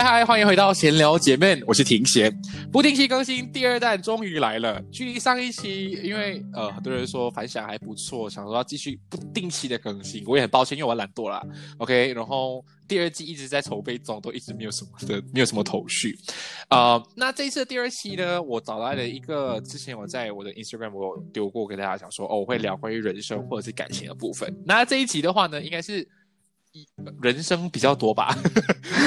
嗨嗨，欢迎回到闲聊姐妹，我是庭贤。不定期更新第二弹终于来了，距离上一期，因为呃很多人说反响还不错，想说要继续不定期的更新，我也很抱歉，因为我懒惰啦。OK，然后第二季一直在筹备中，都一直没有什么的，没有什么头绪。啊，那这一次第二期呢，我找来了一个之前我在我的 Instagram 我有丢过，跟大家讲说，哦，我会聊关于人生或者是感情的部分。那这一集的话呢，应该是。人生比较多吧，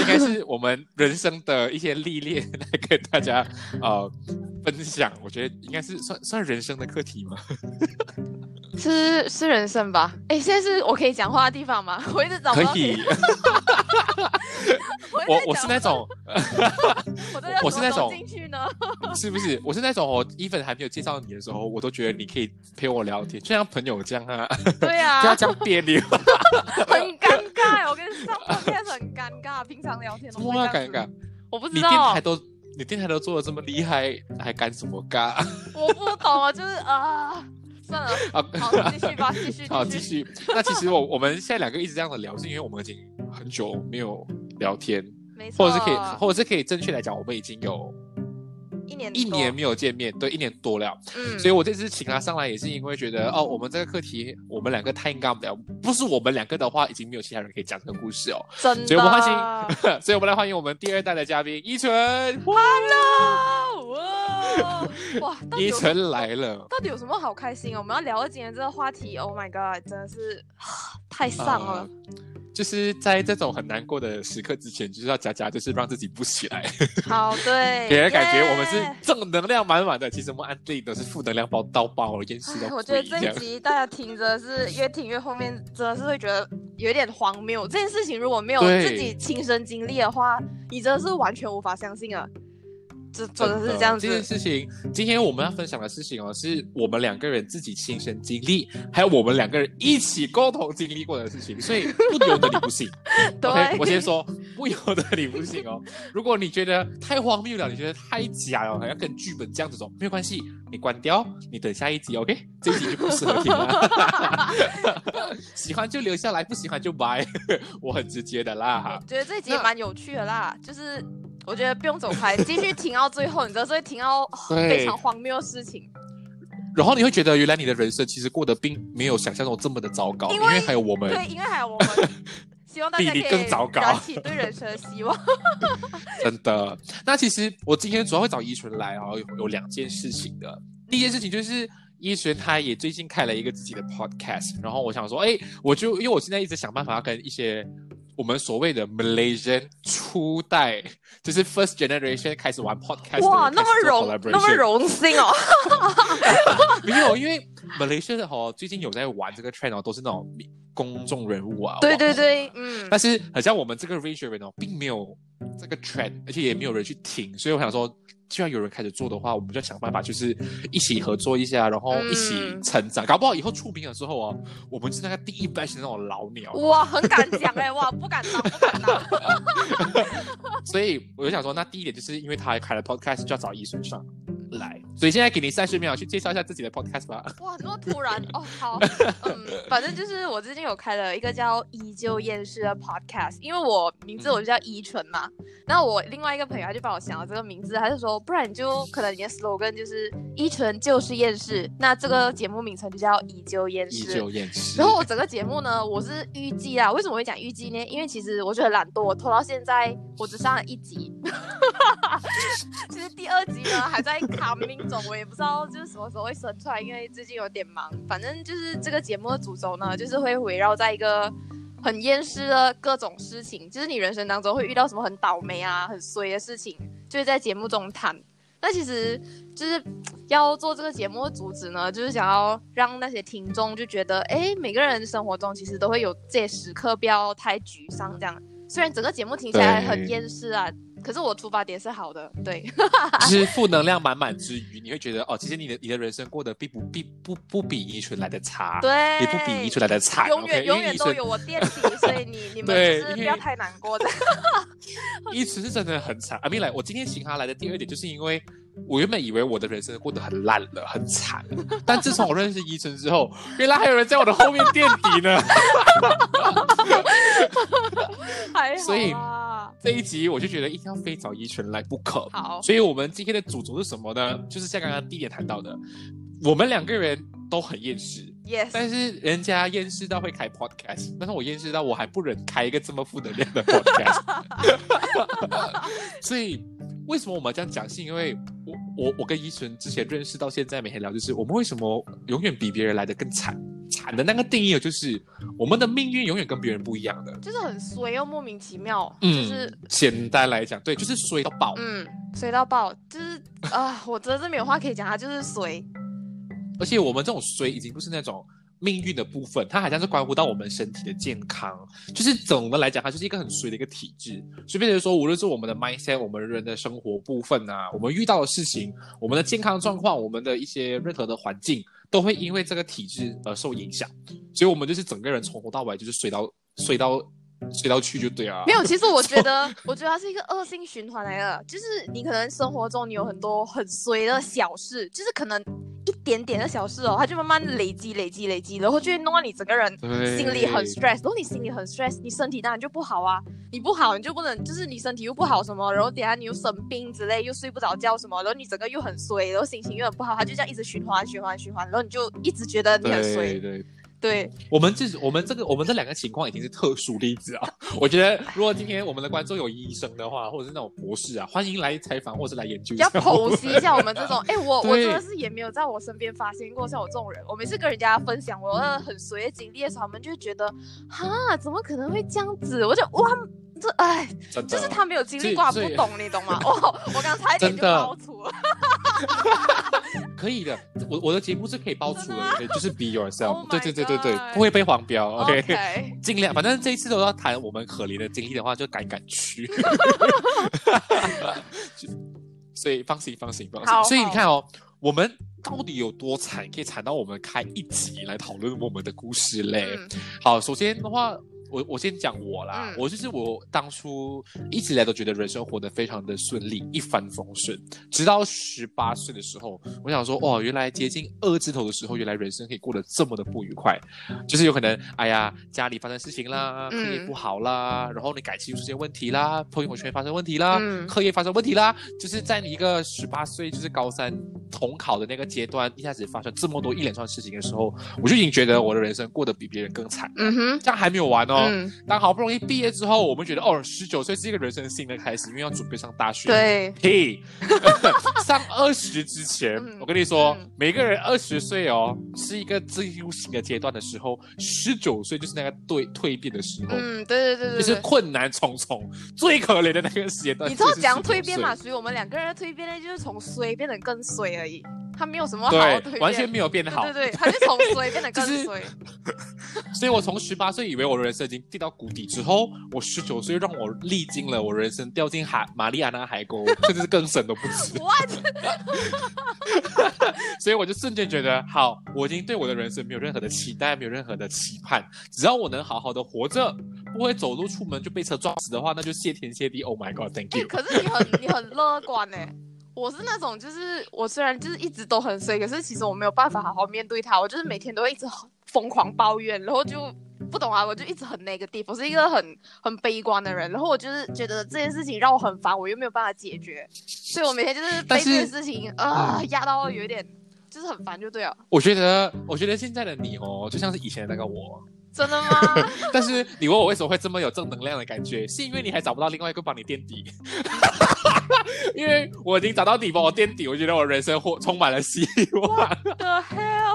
应该是我们人生的一些历练来跟大家呃分享。我觉得应该是算算人生的课题吗？是是人生吧？哎，现在是我可以讲话的地方吗？我一直找不到。可以。我 我是那种，我是那种进去呢，是不是？我是那种，我 even 还没有介绍你的时候，我都觉得你可以陪我聊天，就像朋友这样啊。对啊，不要这样别扭，很尴尬。我跟你说，现在很尴尬，平常聊天都么尴尬。我不知道，你电台都你电台都做的这么厉害，还干什么尬？我不懂啊，就是啊。算了，好，继续吧，继续，好，继续。那其实我我们现在两个一直这样的聊，是因为我们已经很久没有聊天，没错，或者是可以，或者是可以正确来讲，我们已经有。一年一年没有见面，对，一年多了。嗯，所以我这次请他上来，也是因为觉得哦，我们这个课题，我们两个太尬不了。不是我们两个的话，已经没有其他人可以讲这个故事哦。真的。所以我们欢迎，所以我们来欢迎我们第二代的嘉宾依纯。Hello，哇，依纯来了。到底有什么好开心哦？我们要聊今天这个话题。Oh my god，真的是 太丧了。就是在这种很难过的时刻之前，就是要加加，就是让自己不起来。好，对，给人感觉我们是正能量满满的。其实我们安利都是负能量包到爆，一件事都我觉得这一集大家听着是越听越后面，真的是会觉得有点荒谬。这件事情如果没有自己亲身经历的话，你真的是完全无法相信啊。这真的是这样子。这件事情，今天我们要分享的事情哦，是我们两个人自己亲身经历，还有我们两个人一起共同经历过的事情，所以不由得你不信。对，我先说，不由得你不信哦。如果你觉得太荒谬了，你觉得太假了，好像跟剧本这样子走，没有关系，你关掉，你等下一集，OK？这一集就不适合听了。喜欢就留下来，不喜欢就拜。我很直接的啦。觉得这一集蛮有趣的啦，就是。我觉得不用走开，继续停到最后，你知道，所以停到非常荒谬的事情。然后你会觉得，原来你的人生其实过得并没有想象中这么的糟糕，因为还有我们。对，因为还有我们。希望大家可以燃起对人生的希望。真的。那其实我今天主要会找依纯来啊，有有两件事情的。第一件事情就是依纯他也最近开了一个自己的 podcast，然后我想说，哎，我就因为我现在一直想办法要跟一些。我们所谓的 Malaysian 初代，就是 First Generation 开始玩 Podcast，哇，那么荣那么荣幸哦！没有，因为 Malaysia 哈最近有在玩这个 trend 哦都是那种公众人物啊。对对对，嗯。但是好像我们这个 region 哦，并没有这个 trend，而且也没有人去听，所以我想说。既然有人开始做的话，我们就想办法，就是一起合作一下，然后一起成长。搞不好以后出名了之后啊，我们是那个第一班的那种老鸟。哇，很敢讲哎，哇，不敢当，不敢当。所以我就想说，那第一点就是因为他开了 podcast，就要找医生上。来。所以现在给你三十秒去介绍一下自己的 podcast 吧。哇，那么突然哦，好，嗯，反正就是我最近有开了一个叫“依旧厌世”的 podcast，因为我名字我就叫依纯嘛。那我另外一个朋友他就帮我想了这个名字，他就说，不然你就可能你的 slogan 就是“依纯就是厌世”，那这个节目名称就叫“依旧厌世”。依旧厌世。然后我整个节目呢，我是预计啊，为什么会讲预计呢？因为其实我觉得懒惰，我拖到现在我只上了一集。其实第二集呢还在 coming 中，我也不知道就是什么时候会生出来，因为最近有点忙。反正就是这个节目的主轴呢，就是会围绕在一个很厌世的各种事情，就是你人生当中会遇到什么很倒霉啊、很衰的事情，就会在节目中谈。那其实就是要做这个节目的主旨呢，就是想要让那些听众就觉得，哎，每个人生活中其实都会有这些时刻，不要太沮丧。这样，虽然整个节目听起来很厌世啊。可是我出发点是好的，对，就是负能量满满之余，你会觉得哦，其实你的你的人生过得并不并不不比依纯来的差，对，也不比依纯来的差，永远永远都有我垫底，所以你 你们是不要太难过的。依纯是真的很惨，阿明来，我今天请他来的第二点，就是因为我原本以为我的人生过得很烂了，很惨，但自从我认识依纯之后，原来还有人在我的后面垫底呢，还所以。这一集我就觉得一定要非找依纯来不可。好，所以我们今天的主轴是什么呢？就是像刚刚第一点谈到的，我们两个人都很厌世。Yes。但是人家厌世到会开 podcast，但是我厌世到我还不忍开一个这么负能量的 podcast。所以为什么我们这样讲？是因为我我我跟依纯之前认识到现在每天聊，就是我们为什么永远比别人来的更惨。惨的那个定义就是我们的命运永远跟别人不一样的，就是很衰又莫名其妙。嗯，就是简单来讲，对，就是衰到爆。嗯，衰到爆，就是啊，我真的是没有话可以讲，它就是衰。而且我们这种衰已经不是那种命运的部分，它好像是关乎到我们身体的健康。就是总的来讲，它就是一个很衰的一个体质。随便说，无论是我们的 mindset，我们人的生活部分啊，我们遇到的事情，我们的健康状况，我们的一些任何的环境。都会因为这个体质而受影响，所以我们就是整个人从头到尾就是睡到睡到睡到去就对啊。没有，其实我觉得，我觉得它是一个恶性循环来的，就是你可能生活中你有很多很衰的小事，就是可能。一点点的小事哦，它就慢慢累积、累积、累积，然后就会弄到你整个人心里很 stress。如果你心里很 stress，你身体当然就不好啊。你不好，你就不能，就是你身体又不好什么，然后等下你又生病之类，又睡不着觉什么，然后你整个又很衰，然后心情又很不好，它就这样一直循环、循环、循环，然后你就一直觉得你很衰。对。对我们这我们这个我们这两个情况已经是特殊例子啊！我觉得如果今天我们的观众有医生的话，或者是那种博士啊，欢迎来采访或者来研究一下，要剖析一下我们这种。哎，我我真的是也没有在我身边发现过像我这种人。我每次跟人家分享我很随的经历的时候，他们就觉得哈，怎么可能会这样子？我就哇。这哎，就是他没有经历过，不懂你懂吗？哦，我刚才一点就爆粗了。可以的，我我的节目是可以爆粗的，就是 be yourself。对对对对对，不会被黄标。OK，尽量，反正这一次都要谈我们可怜的经历的话，就敢敢去。所以放心放心放心。所以你看哦，我们到底有多惨，可以惨到我们开一集来讨论我们的故事嘞？好，首先的话。我我先讲我啦，我就是我当初一直以来都觉得人生活得非常的顺利，一帆风顺。直到十八岁的时候，我想说，哇，原来接近二字头的时候，原来人生可以过得这么的不愉快。就是有可能，哎呀，家里发生事情啦，课业不好啦，然后你感情出现问题啦，朋友圈发生问题啦，课业发生问题啦，就是在你一个十八岁，就是高三统考的那个阶段，一下子发生这么多一连串事情的时候，我就已经觉得我的人生过得比别人更惨。嗯哼，这样还没有完哦。嗯，当好不容易毕业之后，我们觉得哦，十九岁是一个人生新的开始，因为要准备上大学。对，嘿，上二十之前，我跟你说，每个人二十岁哦，是一个进入新的阶段的时候，十九岁就是那个对蜕变的时候。嗯，对对对对，就是困难重重、最可怜的那个阶段。你知道怎样蜕变吗？所以我们两个人的蜕变呢，就是从衰变得更衰而已。他没有什么好对，完全没有变得好。对对，他就从衰变得更 衰。所以我从十八岁以为我的人生已经跌到谷底之后，我十九岁让我历经了我人生掉进海玛丽亚纳海沟，甚至是更深都不止。所以我就瞬间觉得，好，我已经对我的人生没有任何的期待，没有任何的期盼。只要我能好好的活着，不会走路出门就被车撞死的话，那就谢天谢地。Oh my God，Thank you。可是你很你很乐观呢。我是那种，就是我虽然就是一直都很衰，可是其实我没有办法好好面对它，我就是每天都会一直疯狂抱怨，然后就不懂啊，我就一直很那个地方，我是一个很很悲观的人，然后我就是觉得这件事情让我很烦，我又没有办法解决，所以我每天就是被这件事情啊压到有点就是很烦，就对了。我觉得，我觉得现在的你哦，就像是以前的那个我。真的吗？但是你问我为什么会这么有正能量的感觉，是因为你还找不到另外一个帮你垫底。因为我已经找到底帮我垫底，我觉得我人生或充满了希望。The hell！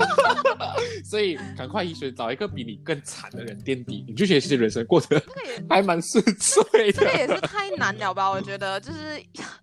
所以赶快医学找一个比你更惨的人垫底，你就觉得其实人生过得还蛮顺遂的。这个也是太难了吧？我觉得就是。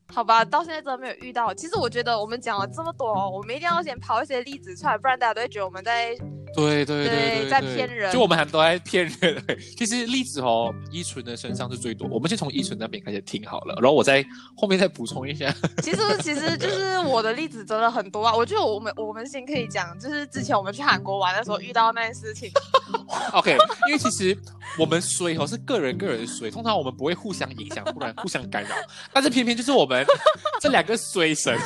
好吧，到现在真的没有遇到。其实我觉得我们讲了这么多，我们一定要先抛一些例子出来，不然大家都会觉得我们在对对对在骗人。就我们很多在骗人。其实例子哦，依纯的身上是最多。我们先从依纯那边开始听好了，然后我再后面再补充一下。其实其实就是我的例子真的很多啊。我觉得我们我们先可以讲，就是之前我们去韩国玩的时候遇到那件事情。OK，因为其实我们衰哦是个人个人衰，通常我们不会互相影响，不然互相干扰。但是偏偏就是我们。这两个衰神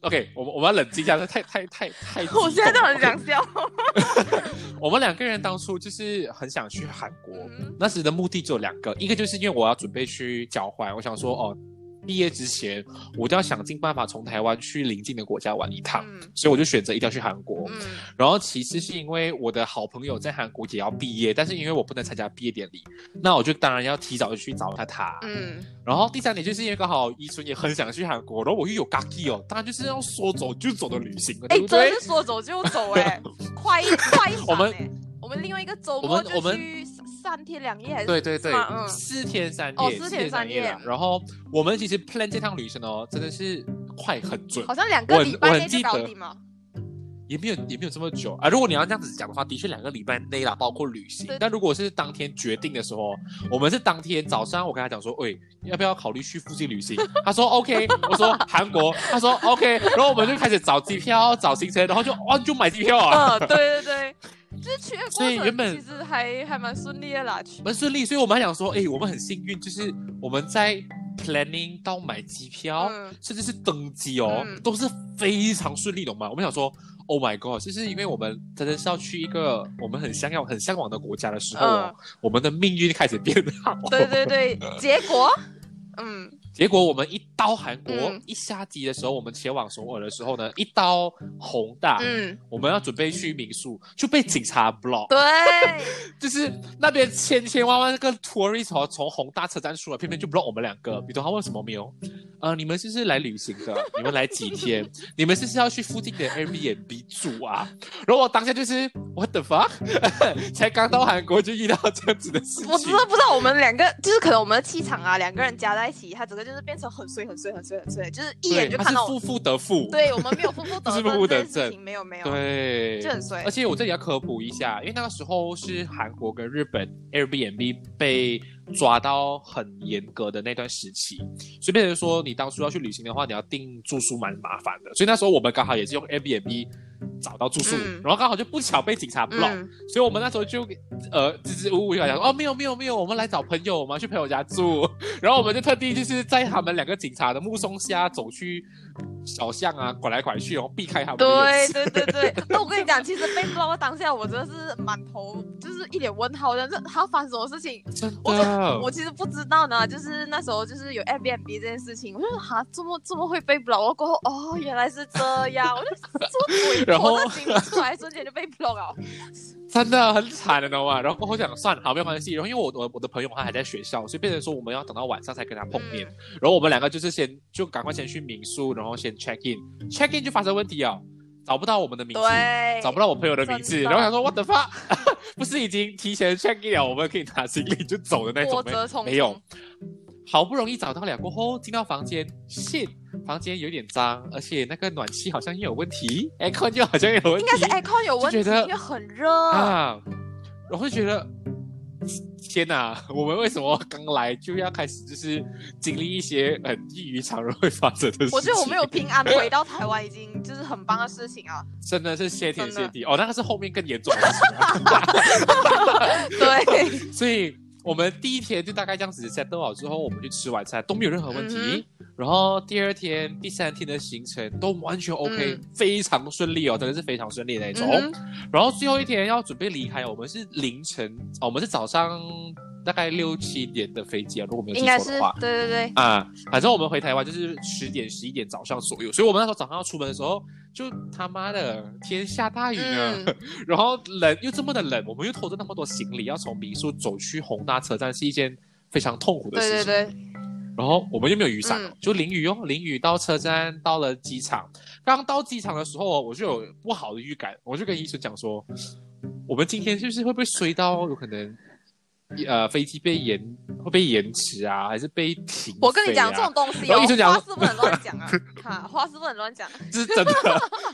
，OK，我们我们要冷静一下，这太太太太，我现在都很想笑。我们两个人当初就是很想去韩国，那时的目的只有两个，一个就是因为我要准备去交换，我想说哦。毕业之前，我就要想尽办法从台湾去邻近的国家玩一趟，所以我就选择一定要去韩国。然后其次是因为我的好朋友在韩国也要毕业，但是因为我不能参加毕业典礼，那我就当然要提早去找他他。嗯，然后第三点就是因为刚好伊春也很想去韩国，然后我又有 gaki 哦，当然就是要说走就走的旅行，哎，真的是说走就走哎，快一快一我们我们另外一个周末就去。三天两夜还是对对对，四天三夜，四天三夜。然后我们其实 plan 这趟旅程哦，真的是快很准，好像两个礼拜内就搞定吗？也没有也没有这么久啊。如果你要这样子讲的话，的确两个礼拜内啦，包括旅行。但如果是当天决定的时候，我们是当天早上，我跟他讲说，喂，要不要考虑去附近旅行？他说 OK，我说韩国，他说 OK，然后我们就开始找机票、找行程，然后就哦就买机票啊。嗯，对对对。就是去的所以原本其实还还蛮顺利的啦，蛮顺利。所以我们还想说，哎，我们很幸运，就是我们在 planning 到买机票，甚至是登机哦，都是非常顺利的嘛。我们想说，Oh my god，就是因为我们真的是要去一个我们很想要、很向往的国家的时候，我们的命运开始变好。对对对，结果，嗯。结果我们一到韩国一下机的时候，我们前往首尔的时候呢，一到宏大，嗯，我们要准备去民宿，就被警察 block。对，就是那边千千万万个 tourist 从宏大车站出来，偏偏就 block 我们两个。比如他问什么没有？呃，你们是不是来旅行的？你们来几天？你们是不是要去附近的 Airbnb 住啊？然后我当下就是 What the fuck？才刚到韩国就遇到这样子的事情。我真的不知道我们两个就是可能我们的气场啊，两个人加在一起，他整个。就是变成很碎很碎很碎很碎，就是一眼就看到。负负得负。对我们没有负负 得正。负负得正。没有没有。对。就很碎。而且我这里要科普一下，因为那个时候是韩国跟日本 Airbnb 被抓到很严格的那段时期，所以变成说你当初要去旅行的话，你要订住宿蛮麻烦的。所以那时候我们刚好也是用 Airbnb。找到住宿，然后刚好就不巧被警察 block，所以我们那时候就呃支支吾吾就讲哦没有没有没有，我们来找朋友，我们要去朋友家住，然后我们就特地就是在他们两个警察的目送下走去小巷啊，拐来拐去，然后避开他们。对对对对，那我跟你讲，其实被 block 当下我真的是满头就是一脸问号，但是他发生什么事情，我我其实不知道呢，就是那时候就是有 Airbnb 这件事情，我就说哈这么这么会被 block 过后哦原来是这样，我就。然后出来瞬间就被 block 了，真的很惨的，懂吗？然后我想算了，好没有关系。然后因为我我我的朋友他还在学校，所以变成说我们要等到晚上才跟他碰面。然后我们两个就是先就赶快先去民宿，然后先 check in，check in 就发生问题啊，找不到我们的名字，找不到我朋友的名字。然后想说 what the fuck，不是已经提前 check in 了，我们可以拿行李就走的那种没有。好不容易找到了过后，进到房间，shit，房间有点脏，而且那个暖气好像也有问题，aircon 就好像有问题，应该是 aircon 有问题，因为很热啊。我会觉得，天哪，我们为什么刚来就要开始就是经历一些很异于常人会发生的事情？我觉得我们有平安回到台湾，已经就是很棒的事情啊！真的是谢天谢地哦，那个是后面更严重的事情。对，所以。我们第一天就大概这样子 set 好之后，我们去吃晚餐都没有任何问题。然后第二天、第三天的行程都完全 OK，非常顺利哦，真的是非常顺利那种。然后最后一天要准备离开，我们是凌晨，我们是早上大概六七点的飞机啊，如果没有记错的话。对对对。啊，反正我们回台湾就是十点、十一点早上左右，所以我们那时候早上要出门的时候，就他妈的天下大雨啊，然后冷又这么的冷，我们又拖着那么多行李要从民宿走去宏大车站，是一件非常痛苦的事情。对对对。然后我们又没有雨伞，就淋雨哦，淋雨到车站，到了机场。刚到机场的时候，我就有不好的预感，我就跟医生讲说，我们今天就是会不会衰到有可能。呃，飞机被延会被延迟啊，还是被停？我跟你讲这种东西，我医生讲话是不能乱讲啊，哈，话是不能乱讲，这 是真的。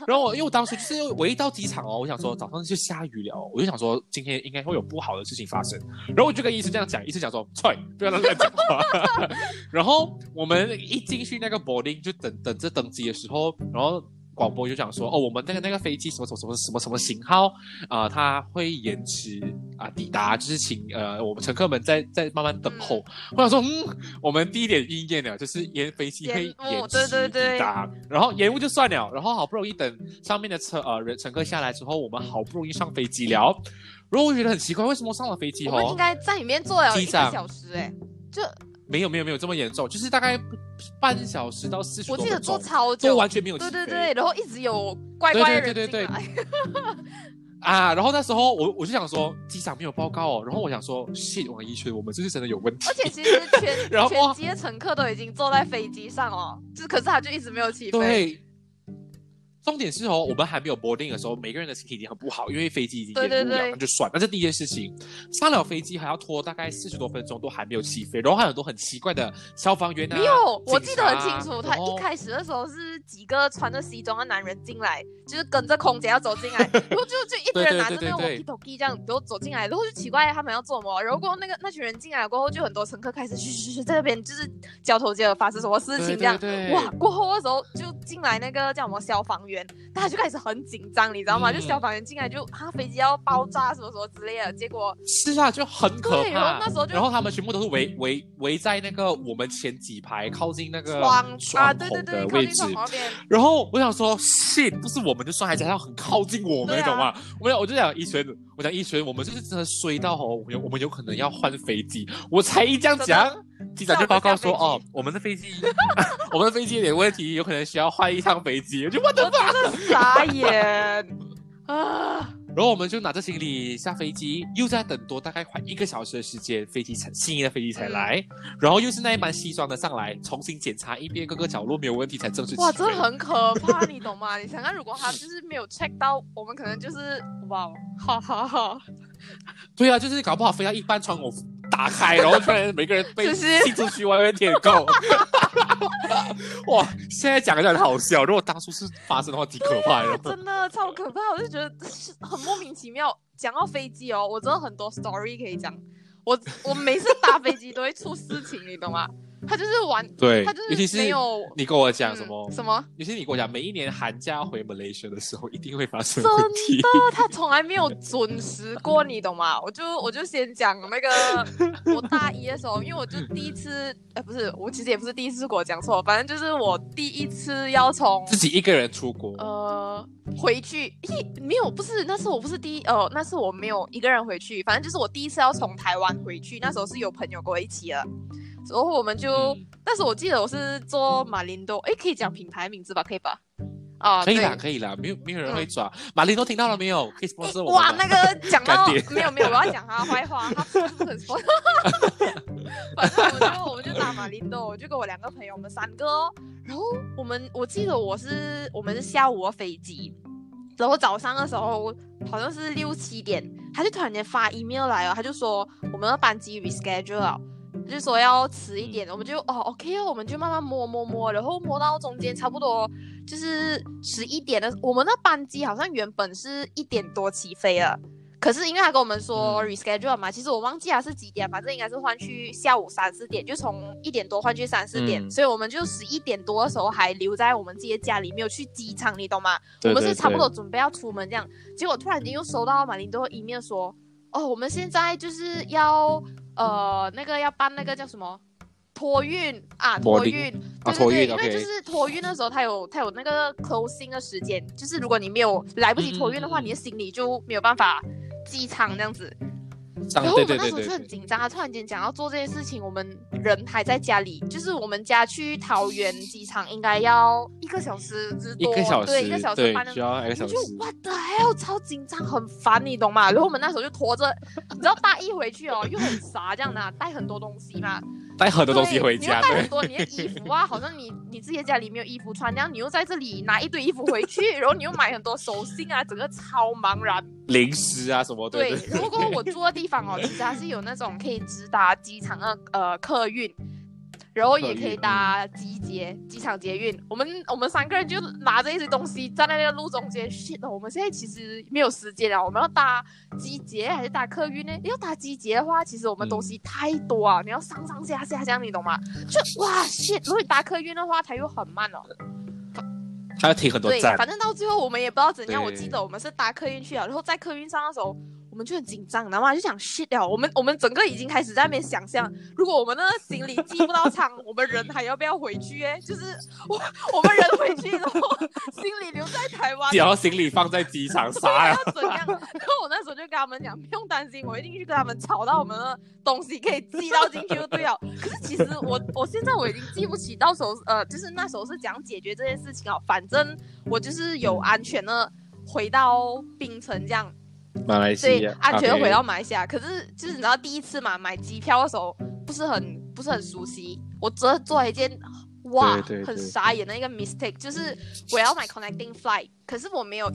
然后我因为我当时就是我一到机场哦，我想说早上就下雨了，我就想说今天应该会有不好的事情发生。然后我就跟医生这样讲，医生讲说，踹，不要乱讲话。然后我们一进去那个 boarding 就等等着登机的时候，然后。广播就讲说，哦，我们那个那个飞机什么什么什么什么什么型号啊，它会延迟啊抵达，就是请呃我们乘客们在在慢慢等候。我想说，嗯，我们第一点意见呢，就是延飞机会延迟抵达，然后延误就算了，然后好不容易等上面的车呃人乘客下来之后，我们好不容易上飞机了。然后我觉得很奇怪，为什么上了飞机我们应该在里面坐了一个小时，哎，就。没有没有没有这么严重，就是大概半小时到四十我记得坐超久，就完全没有对对对，然后一直有乖乖的人进来。啊，然后那时候我我就想说机长没有报告哦，然后我想说，谢王一圈，我们这是真的有问题。而且其实全 全机的乘客都已经坐在飞机上哦，就可是他就一直没有起飞。重点是哦，我们还没有 boarding 的时候，每个人的心情已经很不好，因为飞机已经延误了，那就算。那这第一件事情，上了飞机还要拖大概四十多分钟，都还没有起飞，然后还有很多很奇怪的消防员啊。没有，我记得很清楚，他一开始的时候是几个穿着西装的男人进来，就是跟着空姐要走进来，然后就就一堆人拿着那个 walkie talkie 这样，都走进来，然后就奇怪他们要做什么。然后过后那个那群人进来过后，就很多乘客开始嘘嘘嘘在那边就是交头接耳，发生什么事情这样。哇，过后的时候就进来那个叫什么消防员，他就开始。很紧张，你知道吗？就消防员进来就啊飞机要爆炸什么什么之类的，结果是啊，就很可怕。然后那时候就，然后他们全部都是围围围在那个我们前几排靠近那个窗窗口的位置。然后我想说，shit，不是我们就算，还加上很靠近我们，你懂吗？我我就想一群，我讲一群，我们就是真的衰到哦，我们我们有可能要换飞机。我才一这样讲，机长就报告说，哦，我们的飞机，我们的飞机有点问题，有可能需要换一趟飞机。我就 我的妈！傻眼 啊！然后我们就拿着行李下飞机，又在等多大概快一个小时的时间，飞机才新的飞机才来，然后又是那一班西装的上来，重新检查一遍各个角落没有问题才正式。哇，真的很可怕，你懂吗？你想看，如果他就是没有 check 到，我们可能就是哇，哈哈哈。对啊，就是搞不好飞到一半窗口打开，然后突然每个人被踢出去外面舔狗。哇，现在讲起来很好笑，如果当初是发生的话，挺可怕的。真的超可怕，我就觉得很莫名其妙。讲到飞机哦，我真的很多 story 可以讲。我我每次搭飞机都会出事情，你懂吗？他就是玩，对，他就是没有。你跟我讲什么？什么？尤其是你跟我讲，每一年寒假回 Malaysia 的时候，一定会发生问题。真的，他从来没有准时过，你懂吗？我就我就先讲那个，我大一的时候，因为我就第一次，哎，不是，我其实也不是第一次，我讲错，反正就是我第一次要从自己一个人出国，呃，回去，一没有，不是，那是我不是第一，哦，那是我没有一个人回去，反正就是我第一次要从台湾回去，那时候是有朋友跟我一起的。然后我们就，但是我记得我是做马林多，哎，可以讲品牌名字吧？可以吧？啊，可以啦，可以啦，没有没有人会抓。马林多听到了没有？可以说我。哇，那个讲到没有没有，我要讲他坏话，他不是很 说。反正我就我们就打马林多，我就跟我两个朋友，我们三个。然后我们我记得我是我们是下午的飞机，然后早上的时候好像是六七点，他就突然间发 email 来了，他就说我们的班机 reschedule 了。就说要迟一点，我们就哦，OK 哦，我们就慢慢摸摸摸，然后摸到中间差不多就是十一点的，我们的班机好像原本是一点多起飞了，可是因为他跟我们说 reschedule 嘛，其实我忘记他是几点，反正应该是换去下午三四点，就从一点多换去三四点，所以我们就十一点多的时候还留在我们自己的家里，没有去机场，你懂吗？我们是差不多准备要出门这样，结果突然间又收到马林多一面说，哦，我们现在就是要。呃，那个要办那个叫什么托运啊，托运啊，托运因为就是托运的时候，它有它有那个 closing 的时间，就是如果你没有来不及托运的话，你的行李就没有办法寄仓这样子。然后我们那时候就很紧张啊，突然间讲要做这件事情，我们人还在家里，就是我们家去桃园机场应该要一个小时之多，对，一个小时半，需要一个小时。就 what the hell，超紧张，很烦，你懂吗？然后我们那时候就拖着，你知道大一回去哦，又很 傻这样的，带很多东西嘛。带很多东西回家，带很多你的衣服啊，好像你你自己家里没有衣服穿，然后你又在这里拿一堆衣服回去，然后你又买很多手信啊，整个超茫然。零食啊什么的。对，如果我住的地方哦，其实还是有那种可以直达机场的呃客运。然后也可以搭机捷机场捷运，我们我们三个人就拿着一些东西站在那个路中间。shit，我们现在其实没有时间了，我们要搭集捷还是搭客运呢？要搭集捷的话，其实我们东西太多啊，你要上上下下这样，你懂吗？就哇 shit，如果搭客运的话，它又很慢哦，它要停很多站。反正到最后我们也不知道怎样。我记得我们是搭客运去了，然后在客运上的时候。我们就很紧张，然后就想 shit 掉。我们我们整个已经开始在那边想象，如果我们那个行李寄不到仓，我们人还要不要回去？哎，就是 我我们人回去，然后行李留在台湾，然后行李放在机场啥呀？怎样？然后我那时候就跟他们讲，不用担心，我一定去跟他们吵到我们的东西可以寄到进去就对了。可是其实我我现在我已经记不起到时候呃，就是那时候是讲解决这件事情啊。反正我就是有安全的回到冰城这样。马来西亚，安全回到马来西亚。可是就是你知道第一次嘛，买机票的时候不是很不是很熟悉。我做做了一件哇很傻眼的一个 mistake，就是我要买 connecting flight，可是我没有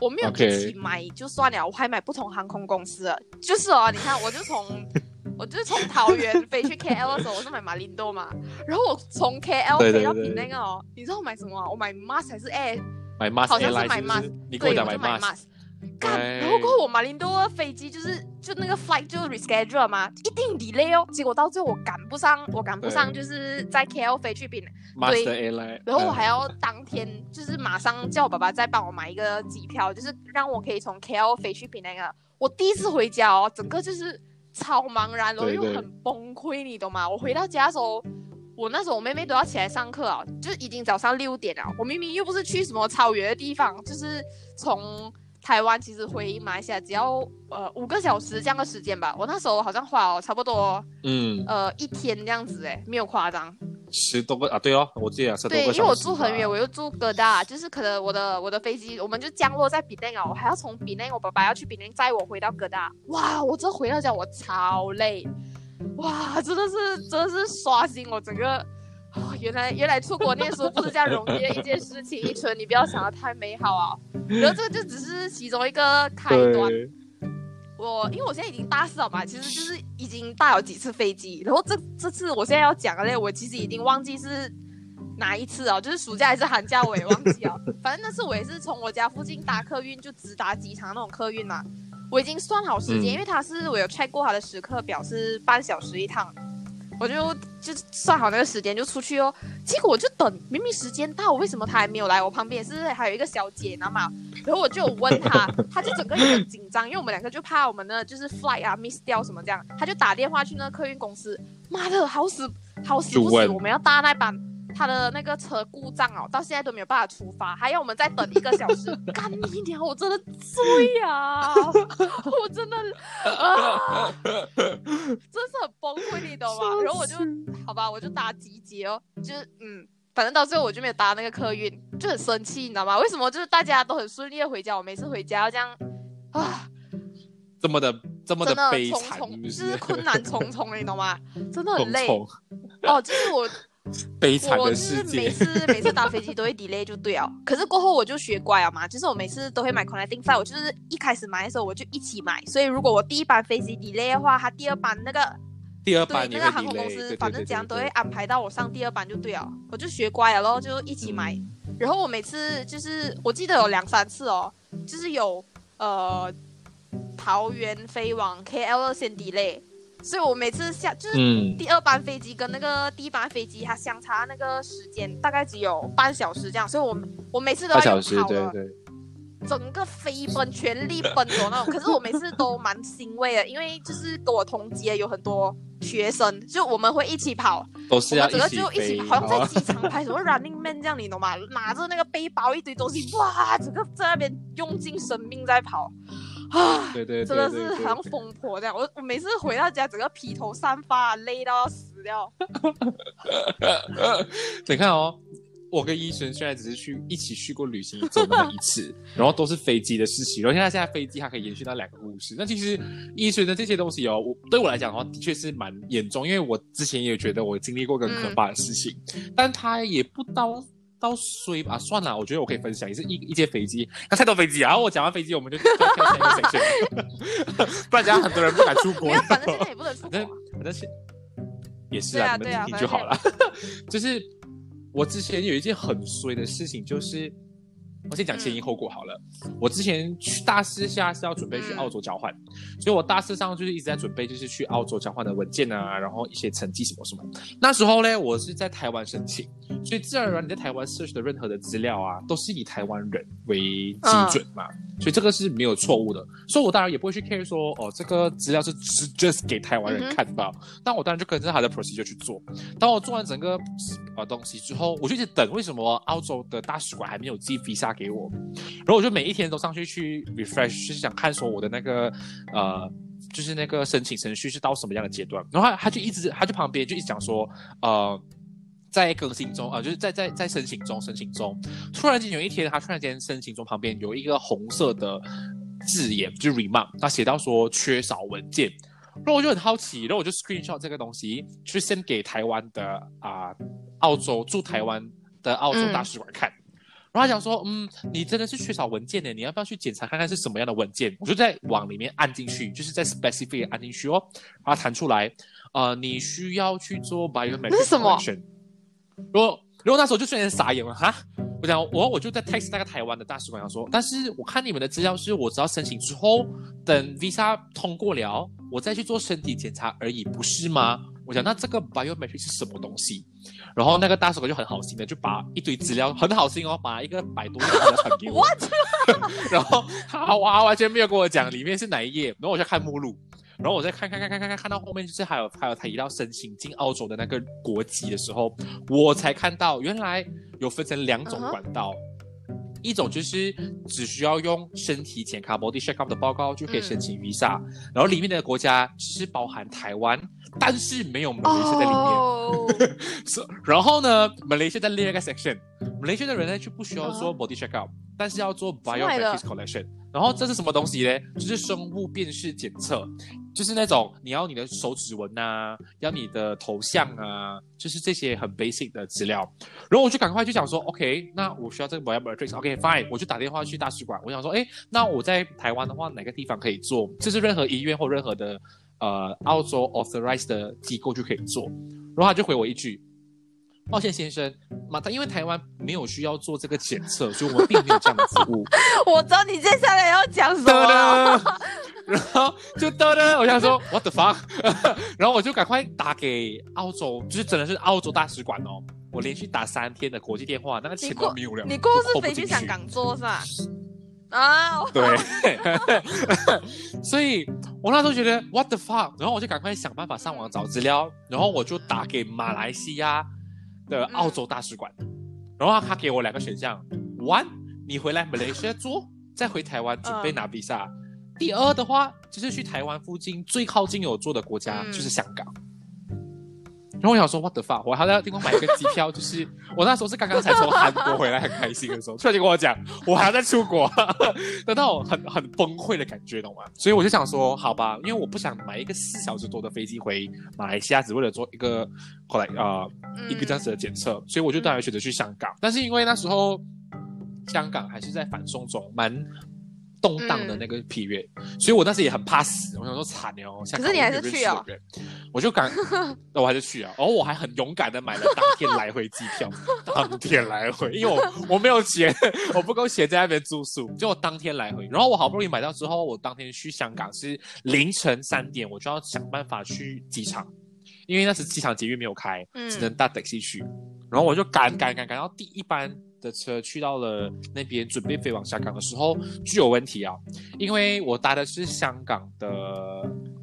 我没有一起买就算了，我还买不同航空公司。就是哦，你看我就从 我就是从桃园飞去 KL 的时候，我是买马林多嘛，然后我从 KL 飞到槟城哦，你知道我买什么？我买 mask 还是 air？买 mask，好像是买跟我讲买 mask。干，然后过后我马林多飞机就是就那个 flight 就 reschedule 嘛，一定 delay 哦。结果到最后我赶不上，我赶不上，就是在 KL 飞去槟对，然后我还要当天就是马上叫我爸爸再帮我买一个机票，就是让我可以从 KL 飞去槟那个。我第一次回家哦，整个就是超茫然，然后又很崩溃，你懂吗？我回到家的时候，我那时候我妹妹都要起来上课啊，就已经早上六点了。我明明又不是去什么超远的地方，就是从。台湾其实回马来西亚只要呃五个小时这样的时间吧，我那时候好像花了差不多嗯呃一天这样子哎，没有夸张，十多个啊对哦，我记得十多个对，因为我住很远，我又住哥大，就是可能我的我的飞机我们就降落在比内啊，我还要从比内，我爸爸要去比内载我回到哥大，哇，我这回到家我超累，哇，真的是真的是刷新我整个。哦，原来原来出国念书不是这样容易的一件事情，一纯你不要想的太美好啊。然后这个就只是其中一个开端。我因为我现在已经大四了嘛，其实就是已经搭了几次飞机。然后这这次我现在要讲的嘞，我其实已经忘记是哪一次啊，就是暑假还是寒假我也忘记了。反正那次我也是从我家附近搭客运，就直达机场那种客运嘛。我已经算好时间，因为他是我有 check 过他的时刻表，是半小时一趟。我就就算好那个时间就出去哦，结果我就等，明明时间到，为什么他还没有来？我旁边是还有一个小姐，你知道吗？然后我就问他，他就整个很紧张，因为我们两个就怕我们的就是 flight 啊 miss 掉什么这样，他就打电话去那个客运公司，妈的，好死好死不死，我们要搭那班。他的那个车故障哦，到现在都没有办法出发，还要我们再等一个小时。干你娘！我真的醉啊！我真的啊，真是很崩溃，你懂吗？然后我就好吧，我就搭集结哦，就是嗯，反正到最后我就没有搭那个客运，就很生气，你知道吗？为什么就是大家都很顺利的回家，我每次回家要这样啊，这么的这么的悲惨，就是困难重重，你懂吗？真的很累哦，就是我。悲惨的世界。我是每次每次搭飞机都会 delay 就对哦，可是过后我就学乖了嘛，就是我每次都会买 connecting flight，我就是一开始买的时候我就一起买，所以如果我第一班飞机 delay 的话，它第二班那个第二班那个航空公司反正怎样都会安排到我上第二班就对了，我就学乖了咯，就一起买。然后我每次就是我记得有两三次哦，就是有呃桃园飞往 KL 先 delay。所以我每次下就是第二班飞机跟那个第一班飞机，它相差那个时间大概只有半小时这样，所以我我每次都要跑的。整个飞奔、全力奔走那种。可是我每次都蛮欣慰的，因为就是跟我同级有很多学生，就我们会一起跑，都是要整个就，一起，好像在机场拍什么 Running Man 这样，你懂吗？拿着那个背包一堆东西，哇，整个在那边用尽生命在跑。啊，对对，真的是好像疯婆这样。我我每次回到家，整个披头散发，累到要死掉。你看哦，我跟医生虽然只是去一起去过旅行走那么一次，然后都是飞机的事情。然后现在现在飞机还可以延续到两个故事。那其实医生的这些东西哦，我对我来讲的话，的确是蛮严重，因为我之前也觉得我经历过更可怕的事情，但他也不到。到水吧，算了，我觉得我可以分享，也是一一节飞机，那太多飞机啊！然后我讲完飞机，我们就跳下一个 section，不然这样很多人不敢出国。反正现在也不能出国，反正是也是啊，你们听听就好了。就是我之前有一件很衰的事情，就是我先讲前因后果好了。我之前去大四下是要准备去澳洲交换，所以我大四上就是一直在准备，就是去澳洲交换的文件啊，然后一些成绩什么什么。那时候呢，我是在台湾申请。所以自然而然，你在台湾 search 的任何的资料啊，都是以台湾人为基准嘛。所以这个是没有错误的。所以我当然也不会去 care 说，哦，这个资料是只 just 给台湾人看到。但我当然就跟着他的 procedure 去做。当我做完整个呃东西之后，我就一直等，为什么澳洲的大使馆还没有寄 visa 给我？然后我就每一天都上去去 refresh，就是想看说我的那个呃，就是那个申请程序是到什么样的阶段。然后他他就一直，他就旁边就一直讲说，呃。在更新中啊，就是在在在申请中，申请中，突然间有一天，他突然间申请中旁边有一个红色的字眼，就是 remark，他写到说缺少文件，然后我就很好奇，然后我就 screenshot 这个东西去 send 给台湾的啊澳洲驻台湾的澳洲大使馆看，然后他讲说，嗯，你真的是缺少文件的，你要不要去检查看看是什么样的文件？我就在往里面按进去，就是在 specific 按进去哦，然后弹出来，呃，你需要去做 biometric 是什么。如果如果那时候就瞬间傻眼了哈，我讲我我就在 text 那个台湾的大使馆上说，但是我看你们的资料是我只要申请之后，等 visa 通过了，我再去做身体检查而已，不是吗？我讲那这个 biometric 是什么东西？然后那个大使馆就很好心的就把一堆资料很好心哦，把一个百多页资料 传给我，然后他哇完全没有跟我讲里面是哪一页，然后我就看目录。然后我再看看看看看看看到后面就是还有还有他提到申请进澳洲的那个国籍的时候，我才看到原来有分成两种管道，一种就是只需要用身体检查 body check up 的报告就可以申请 visa，然后里面的国家是包含台湾，但是没有马来西亚在里面。是，然后呢，马来西亚在另一个 section，马来西亚的人呢就不需要做 body check up，但是要做 biometric collection。然后这是什么东西呢？就是生物辨识检测。就是那种你要你的手指纹啊，要你的头像啊，就是这些很 basic 的资料。然后我就赶快就想说，OK，那我需要这个 biometrics，OK，fine，我就打电话去大使馆。我想说，哎，那我在台湾的话，哪个地方可以做？就是任何医院或任何的呃澳洲 authorized 的机构就可以做。然后他就回我一句：抱歉先生，马他因为台湾没有需要做这个检测，所以我们并没有这样的服务。我知道你接下来要讲什么。然后就得了，我想说 what the fuck，然后我就赶快打给澳洲，就是真的是澳洲大使馆哦。我连续打三天的国际电话，那个钱都没有了。你过是飞去香港做是吧？啊，对。所以我那时候觉得 what the fuck，然后我就赶快想办法上网找资料，然后我就打给马来西亚的澳洲大使馆，然后他给我两个选项：one，你回来马来西亚做，再回台湾准备拿 visa。第二的话，就是去台湾附近最靠近有做的国家就是香港。然后我想说，what the fuck，我还要另外买一个机票，就是我那时候是刚刚才从韩国回来，很开心的时候，突然间跟我讲，我还要再出国，得到很很崩溃的感觉，懂吗？所以我就想说，好吧，因为我不想买一个四小时多的飞机回马来西亚，只为了做一个后来啊一个这样子的检测，所以我就当然选择去香港。但是因为那时候香港还是在反送中，蛮。动荡的那个 period，所以我当时也很怕死，我想说惨哦。可是你还是去啊？我就敢，那我还是去啊。然后我还很勇敢的买了当天来回机票，当天来回，因为我我没有钱，我不够钱在那边住宿，就我当天来回。然后我好不容易买到之后，我当天去香港是凌晨三点，我就要想办法去机场，因为那时机场捷运没有开，只能搭 taxi 去。然后我就赶赶赶赶到第一班。的车去到了那边，准备飞往香港的时候就有问题啊，因为我搭的是香港的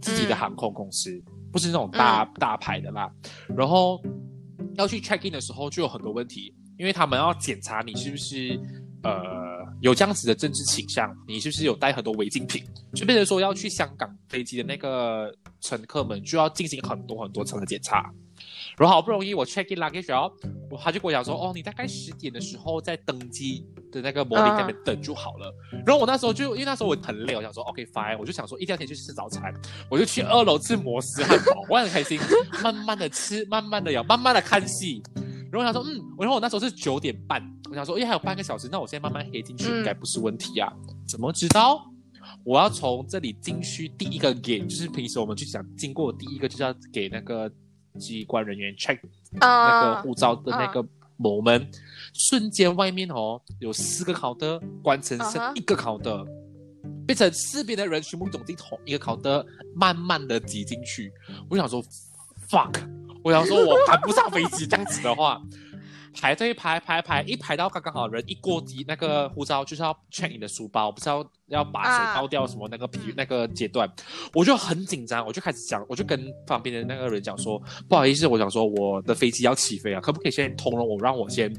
自己的航空公司，不是那种大大牌的啦。然后要去 check in 的时候就有很多问题，因为他们要检查你是不是呃有这样子的政治倾向，你是不是有带很多违禁品，就变成说要去香港飞机的那个乘客们就要进行很多很多层的检查。然后好不容易我 check in luggage 哦，我他就跟我讲说，哦，你大概十点的时候在登机的那个摩里那边等就好了。然后我那时候就因为那时候我很累，我想说 OK fine，我就想说一定要先去吃早餐，我就去二楼吃摩斯汉堡，我很开心，慢慢的吃，慢慢的咬，慢慢的看戏。然后他说，嗯，然后我那时候是九点半，我想说，哎，还有半个小时，那我现在慢慢黑进去应该不是问题啊？怎么知道？我要从这里进去第一个 gate，就是平时我们去讲经过第一个就是要给那个。机关人员 check 那个护照的那个某门，瞬间外面哦有四个考的关成剩一个考的，变成四边的人全部走进同一个考的，慢慢的挤进去。我想说 fuck，我想说我赶不上飞机这样子的话。排队排排排，一排到刚刚好，人一过机，那个护照就是要 check 你的书包，不是要要把谁倒掉什么那个皮那个阶段，我就很紧张，我就开始讲，我就跟旁边的那个人讲说，不好意思，我想说我的飞机要起飞了，可不可以先通融我，让我先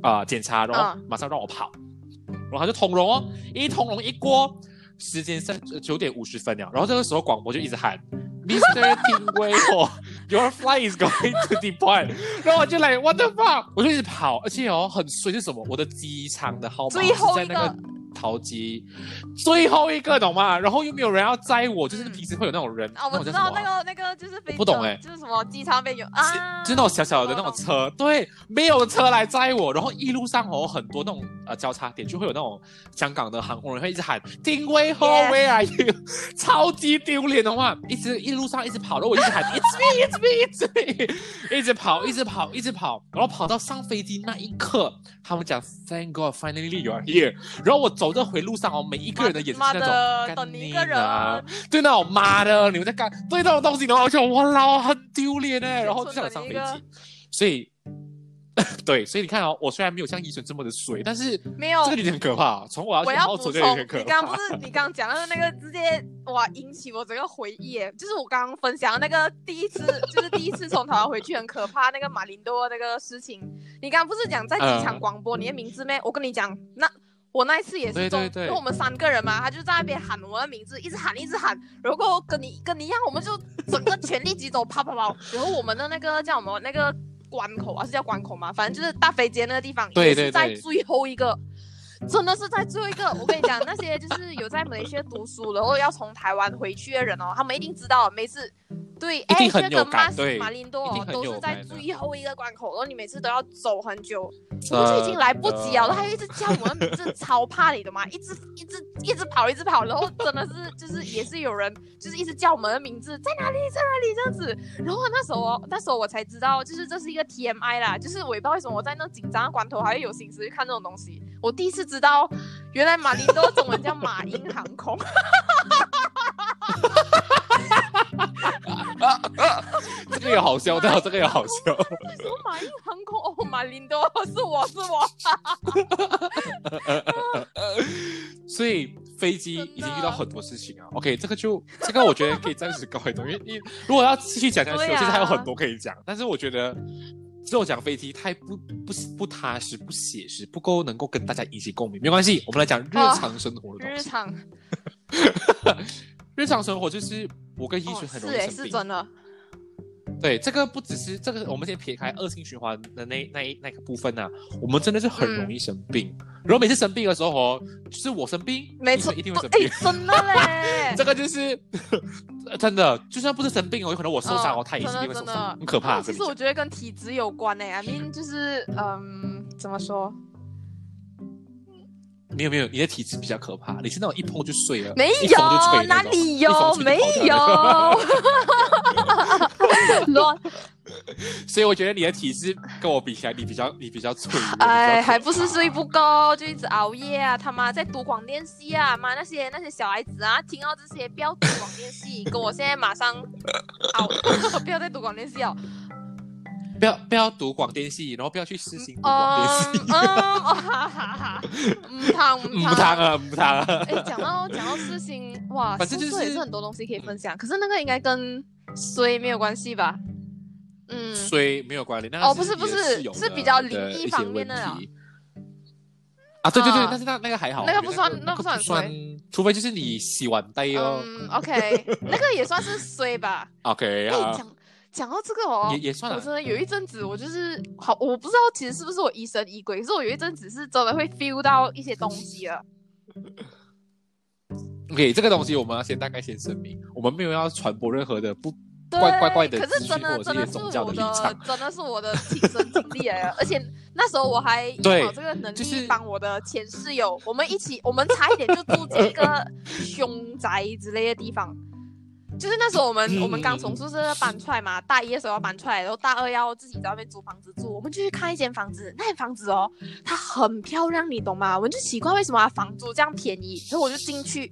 啊检查，然后马上让我跑，然后他就通融哦，一通融一过，时间是九点五十分了，然后这个时候广播就一直喊。Mr. 听威哦，Your flight is going to depart。然后我就来，What the fuck？我就一直跑，而且哦，很衰是什么？我的机场的号码是在那个。 淘机最后一个懂吗？然后又没有人要载我，就是平时会有那种人。啊，我知道那个那个就是不懂哎，就是什么机场边有啊，就是那种小小的那种车，对，没有车来载我。然后一路上哦，很多那种呃交叉点就会有那种香港的航空人会一直喊“定位后 Where are you？” 超级丢脸的话，一直一路上一直跑，然后我一直喊 “It's me, It's me, It's me”，一直跑，一直跑，一直跑，然后跑到上飞机那一刻，他们讲 “Thank God, finally you are here”，然后我。走这回路上哦，每一个人的眼神是那种等你一个人，对那种妈的，你们在干对那种东西，然后就哇老很丢脸哎，然后就想上飞机，所以 对，所以你看哦，我虽然没有像伊纯这么的水，但是没有这个有点可怕。从我要我要补充，你刚刚不是你刚刚讲的那个直接哇引起我整个回忆，就是我刚刚分享的那个第一次，就是第一次从台湾回去很可怕那个马林多那个事情。你刚刚不是讲在机场广播你的名字咩？我跟你讲那。我那一次也是中，因为我们三个人嘛，他就在那边喊我的名字，一直喊，一直喊。然后跟你跟你一样，我们就整个全力疾走，啪啪啪。然后我们的那个叫什么那个关口啊，是叫关口吗？反正就是大飞机那个地方，也是在最后一个，真的是在最后一个。我跟你讲，那些就是有在马来西亚读书，然后要从台湾回去的人哦，他们一定知道，每次。对，哎，这个马马林多哦都是在最后一个关口，然后你每次都要走很久，我们就已经来不及了。然后他一直叫我们，名字，超怕你的嘛，一直一直一直跑，一直跑，然后真的是就是也是有人就是一直叫我们的名字，在哪里，在哪里这样子。然后那时候那时候我才知道，就是这是一个 TMI 啦，就是我也不知道为什么我在那紧张的关头还会有心思去看这种东西。我第一次知道，原来马林多中文叫马英航空。这个也好笑，对，这个也好笑。什么马印航空？哦，马林多，是我是我。所以飞机已经遇到很多事情啊。OK，这个就这个我觉得可以暂时告一段，因为你如果要继续讲下去，其实还有很多可以讲。但是我觉得只有讲飞机太不不不踏实、不写实，不够能够跟大家一起共鸣。没关系，我们来讲日常生活的东西。日常。日常生活就是我跟医生很容易生病，是是真的。对，这个不只是这个，我们先撇开恶性循环的那那一那个部分啊，我们真的是很容易生病。然后每次生病的时候哦，就是我生病，没错，一定会生病，真的嘞。这个就是 真的，就算不是生病哦，有可能我受伤哦，他也是因为受伤，很可怕。其实我觉得跟体质有关呢，I mean 就是嗯，怎么说？没有没有，你的体质比较可怕，你是那种一碰就碎了，没有哪里有没有，乱。所以我觉得你的体质跟我比起来，你比较你比较脆。哎，还不是睡不够，就一直熬夜啊！他妈在读广电系啊！妈那些那些小孩子啊，听到这些不要读广电系，跟我现在马上好，不要再读广电系哦。不要不要读广电系，然后不要去实行读广电系。嗯，哈哈哈！唔汤唔汤啊，唔汤啊！哎，讲到讲到事情，哇，反正就是也是很多东西可以分享。可是那个应该跟衰没有关系吧？嗯，衰没有关联。哦，不是不是，是比较灵异方面的啊。啊，对对对，但是那那个还好，那个不算，那不算衰，除非就是你洗碗袋哦。嗯，OK，那个也算是衰吧。OK，讲讲到这个哦，也也算。我真的有一阵子，我就是好，我不知道其实是不是我疑神疑鬼，可是我有一阵子是真的会 feel 到一些东西了。OK，这个东西我们要先大概先声明，我们没有要传播任何的不。怪怪怪的，可是真的真的是我的，真的是我的亲身经历来 而且那时候我还有这个能力帮我的前室友，我们一起，我们差一点就住进一个凶宅之类的地方。就是那时候我们我们刚从宿舍搬出来嘛，大一的时候要搬出来，然后大二要自己在外面租房子住，我们就去看一间房子，那间房子哦，它很漂亮，你懂吗？我们就奇怪为什么房租这样便宜，所以我就进去。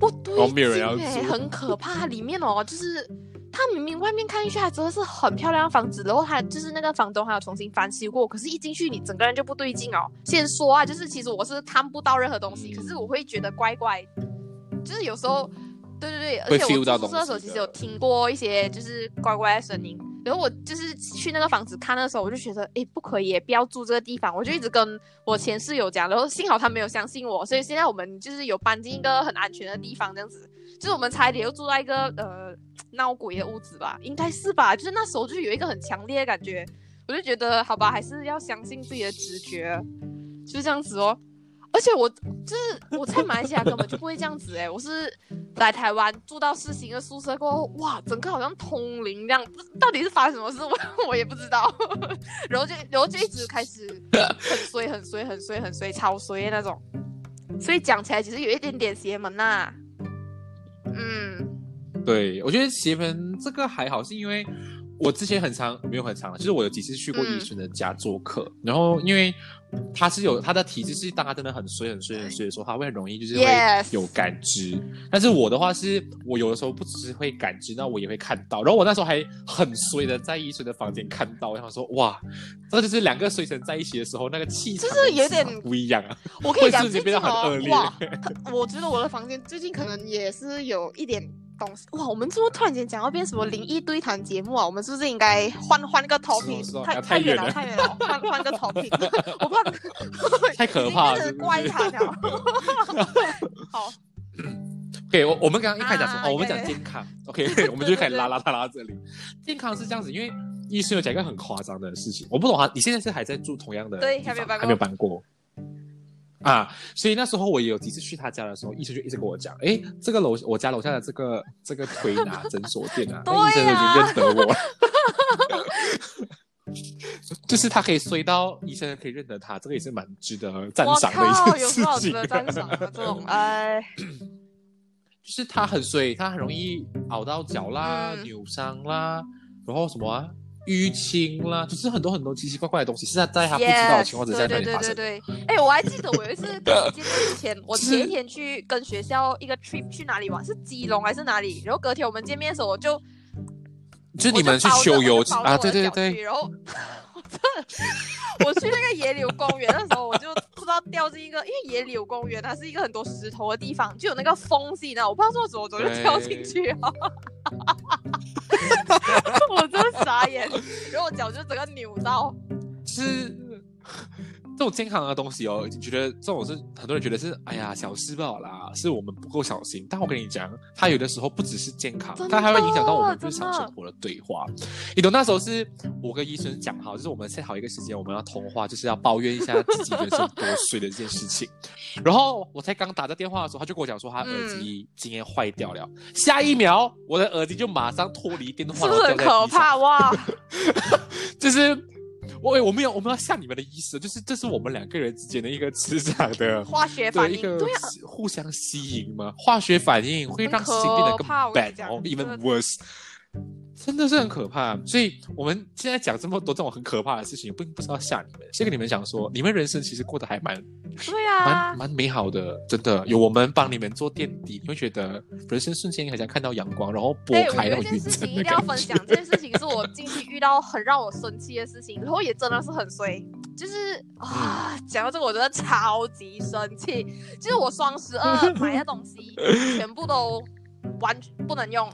不对劲哎，很可怕。里面哦，就是它明明外面看进去还真的是很漂亮的房子，然后它就是那个房东还有重新翻修过，可是一进去你整个人就不对劲哦。先说啊，就是其实我是看不到任何东西，可是我会觉得怪怪，就是有时候，对对对，而且我宿舍的时候其实有听过一些就是怪怪的声音。然后我就是去那个房子看的时候，我就觉得，哎，不可以，不要住这个地方。我就一直跟我前室友讲，然后幸好他没有相信我，所以现在我们就是有搬进一个很安全的地方，这样子。就是我们差一点又住在一个呃闹鬼的屋子吧，应该是吧？就是那时候就有一个很强烈的感觉，我就觉得，好吧，还是要相信自己的直觉，就是这样子哦。而且我就是我在马来西亚根本就不会这样子哎，我是来台湾住到四星的宿舍过后，哇，整个好像通灵这样，到底是发生什么事我 我也不知道，然后就然后就一直开始很衰很衰很衰很衰超衰那种，所以讲起来其实有一点点邪门呐，嗯，对我觉得邪门这个还好，是因为。我之前很长没有很长了，就是我有几次去过医生的家做客，然后因为他是有他的体质是，当他真的很衰很衰很衰的时候，他会很容易就是会有感知。但是我的话是，我有的时候不只是会感知，那我也会看到。然后我那时候还很衰的在医生的房间看到，我想说哇，这就是两个衰神在一起的时候那个气场就是有点不一样啊。我可以 讲最近恶劣。哇，我觉得我的房间最近可能也是有一点。东西哇，我们怎么突然间讲要变什么灵异对谈节目啊？我们是不是应该换换个 topic？太太远了，太远了，换换个 topic。我怕 太可怕了，怪谈了。好，OK，我我们刚刚一开始讲哦，我们讲健康，OK，我们就开始拉拉拉拉这里。健康是这样子，因为医生有讲一个很夸张的事情，我不懂啊，你现在是还在住同样的对，还没有搬，还没有搬过。啊，所以那时候我也有几次去他家的时候，医生就一直跟我讲，哎，这个楼我家楼下的这个这个推拿诊所店啊，那医生都已经认得我，就是他可以睡到医生可以认得他，这个也是蛮值得赞赏的一件事情。赞赏这种，哎，就是他很衰，他很容易熬到脚啦、扭伤啦，然后什么啊？淤青啦，就是很多很多奇奇怪怪的东西，是在在他不知道的情况之下在发生。对对对对对。哎，我还记得我有一次见面之前，我前一天去跟学校一个 trip 去哪里玩，是基隆还是哪里？然后隔天我们见面的时候，我就 就你们去修油啊？对对对。然后我 我去那个野柳公园的时候，我就不知道掉进一个，因为野柳公园它是一个很多石头的地方，就有那个缝隙呢，我不知道做什么，怎么就跳进去了。我真傻眼，然后我脚就整个扭到，是这种健康的东西哦，觉得这种是很多人觉得是哎呀小事罢啦，是我们不够小心。但我跟你讲，它有的时候不只是健康，它还会影响到我们日常生活的对话。你懂那时候是我跟医生讲好，就是我们 set 好一个时间，我们要通话，就是要抱怨一下自己人生多衰的这件事情。然后我才刚打这电话的时候，他就跟我讲说他耳机今天坏掉了。下一秒，我的耳机就马上脱离电话，是不是很可怕哇？就是。我我没有我们要像你们的意思，就是这是我们两个人之间的一个磁场的 化学反应，对啊，互相吸引嘛，化学反应会让事情变得更 bad，哦，even worse。真的是很可怕，所以我们现在讲这么多这种很可怕的事情，不不是要吓你们，先跟你们讲说，你们人生其实过得还蛮，对啊，蛮蛮美好的，真的有我们帮你们做垫底，你会觉得人生瞬间好像看到阳光，然后拨开那种云层一定要分享这件事情是我近期遇到很让我生气的事情，然后也真的是很衰，就是啊，讲到这个我真的超级生气，就是我双十二买的东西全部都完全不能用。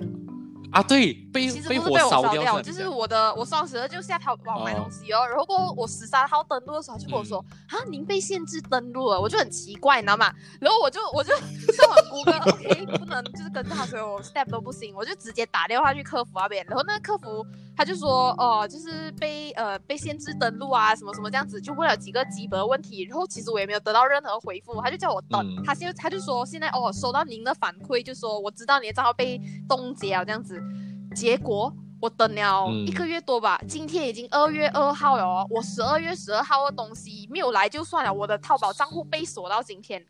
啊，对，被其实不是被我烧掉，就是我的，我双十二就下淘宝买东西哦，然后过我十三号登录的时候他就跟我说啊，您被限制登录了，我就很奇怪，你知道吗？然后我就我就 上网谷歌，OK，不能就是跟他所以我 step 都不行，我就直接打电话去客服那边，然后那个客服他就说哦，就是被呃被限制登录啊，什么什么这样子，就问了几个基本的问题，然后其实我也没有得到任何回复，他就叫我等，他现他就说现在哦收到您的反馈，就说我知道你的账号被冻结了这样子。结果我等了一个月多吧，今天已经二月二号了，我十二月十二号的东西没有来就算了，我的淘宝账户被锁到今天，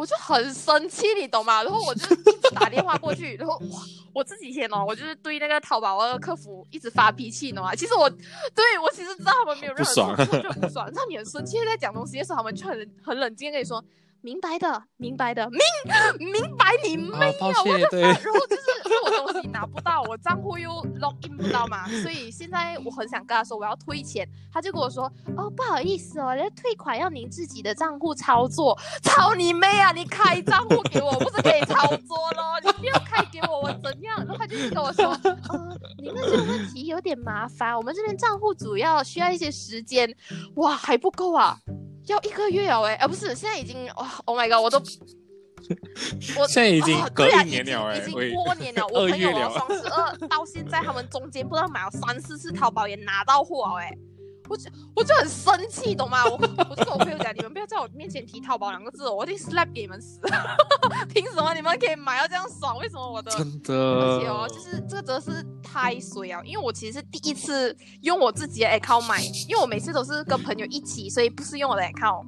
我就很生气，你懂吗？然后我就一直打电话过去，然后哇，我这几天哦，我就是对那个淘宝的客服一直发脾气，你懂吗？其实我对我其实知道他们没有任何错，就不爽，让 你很生气，在讲东西的时候，他们就很很冷静跟你说。明白的，明白的，明 明白你妹啊！我的 然后就是我东西拿不到，我账户又 log in 不到嘛，所以现在我很想跟他说我要退钱，他就跟我说哦不好意思哦，那退款要您自己的账户操作，操你妹啊！你开账户给我，不是可以操作咯？你不要开给我，我怎样？然后他就跟我说，呃，您的这个问题有点麻烦，我们这边账户主要需要一些时间，哇还不够啊。要一个月哦，哎，啊不是，现在已经哇，Oh my god，我都，我现在已经隔一年了，哎，已经过年了，我朋友双十二到现在，他们中间不知道买了三四次淘宝也拿到货，哎。我就我就很生气，懂吗？我我就跟我朋友讲，你们不要在我面前提淘宝两个字，我一定 slap 给你们死！凭什么你们可以买到这样爽？为什么我的真的？而且哦，就是这个真的是太水啊！因为我其实是第一次用我自己的 account 买，因为我每次都是跟朋友一起，所以不是用我的 account。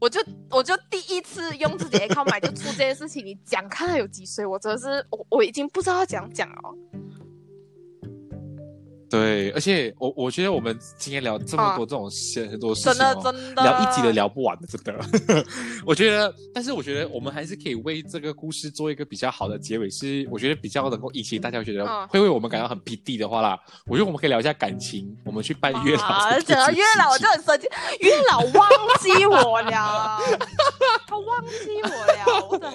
我就我就第一次用自己的 account 买，就出这件事情。你讲看他有几岁？我真的是我我已经不知道怎样讲了。对，而且我我觉得我们今天聊这么多这种事很多事情，真的真的聊一集都聊不完的，真的。我觉得，但是我觉得我们还是可以为这个故事做一个比较好的结尾，是我觉得比较能够引起大家觉得会为我们感到很皮地的话啦。我觉得我们可以聊一下感情，我们去拜月老。讲到月老，我就很生气，月老忘记我了，他忘记我了，我的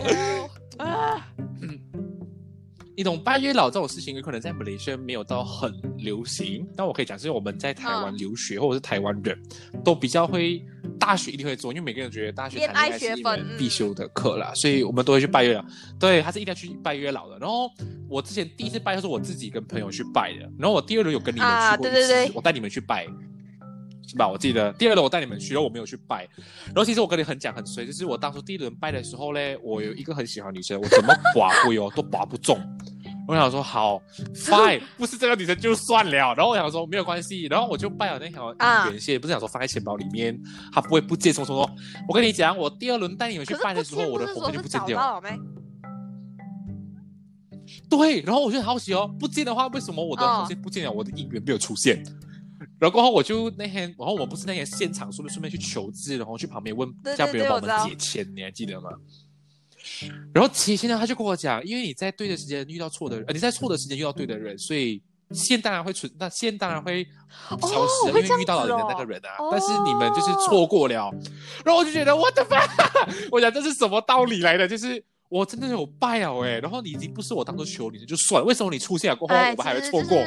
啊。一种拜月老这种事情，有可能在马来西亚没有到很流行。但我可以讲，是我们在台湾留学或者是台湾人都比较会，大学一定会做，因为每个人觉得大学谈恋爱是一门必修的课啦，所以我们都会去拜月老。对，他是一定要去拜月老的。然后我之前第一次拜，是我自己跟朋友去拜的。然后我第二轮有跟你们去过一次，我带你们去拜。是吧？我记得第二轮我带你们去，然后我没有去拜。然后其实我跟你很讲很随，就是我当初第一轮拜的时候嘞，我有一个很喜欢女生，我怎么拔灰哦都拔不中。我想说好，fine，不是这个女生就算了。然后我想说没有关系，然后我就拜了那条原线，不是想说放在钱包里面，它不会不见。什么什么？我跟你讲，我第二轮带你们去拜的时候，我的红线就不见掉。对，然后我就很好奇哦，不见的话，为什么我的红线不见了？我的姻缘没有出现。然后过后我就那天，然后我不是那天现场，顺便顺便去求字，然后去旁边问叫别人帮我们解签，你还记得吗？然后其实呢，他就跟我讲，因为你在对的时间遇到错的人，呃，你在错的时间遇到对的人，所以线当然会存，那线当然会消失，因为遇到了你的那个人啊。但是你们就是错过了，然后我就觉得我的妈，我讲这是什么道理来的？就是。我真的有拜了哎，然后你已经不是我当初求你的就算，为什么你出现了过后我们还会错过？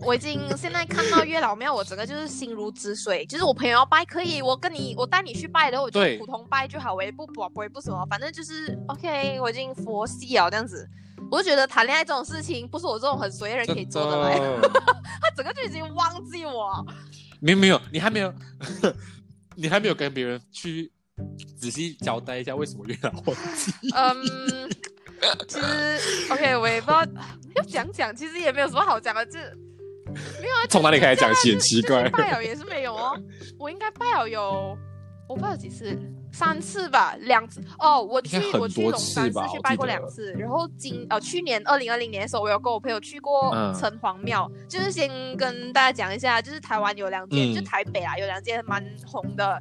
我已经现在看到月老庙，我整个就是心如止水。就是我朋友要拜可以，我跟你我带你去拜，然后我就普通拜就好，我也不不不会不什么，反正就是 OK。我已经佛系了这样子，我就觉得谈恋爱这种事情不是我这种很随的人可以做的来。他整个就已经忘记我。没有没有，你还没有，你还没有跟别人去。仔细交代一下为什么月老忘记？嗯，其实 OK，我也不知道要讲讲，其实也没有什么好讲的，就没有啊。从哪里开始讲起？很奇怪。拜了也是没有哦，我应该拜了有我拜了几次，三次吧，两次哦。我去我去龙山寺去拜过两次，然后今呃去年二零二零年的时候，我有跟我朋友去过城隍庙。就是先跟大家讲一下，就是台湾有两间，就台北啊有两间蛮红的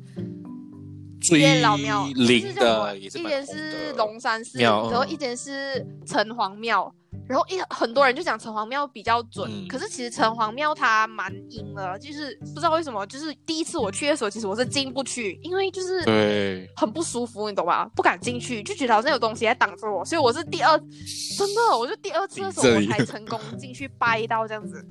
老庙，灵的，一间是龙山寺，然后一间是城隍庙。然后一很多人就讲城隍庙比较准，可是其实城隍庙它蛮阴的，就是不知道为什么，就是第一次我去的时候，其实我是进不去，因为就是对很不舒服，你懂吧？不敢进去，就觉得好像有东西在挡着我，所以我是第二，真的，我就第二次的时候我才成功进去拜到这样子。